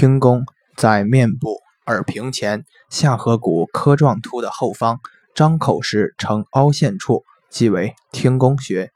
听宫在面部耳屏前下颌骨髁状突的后方，张口时呈凹陷处，即为听宫穴。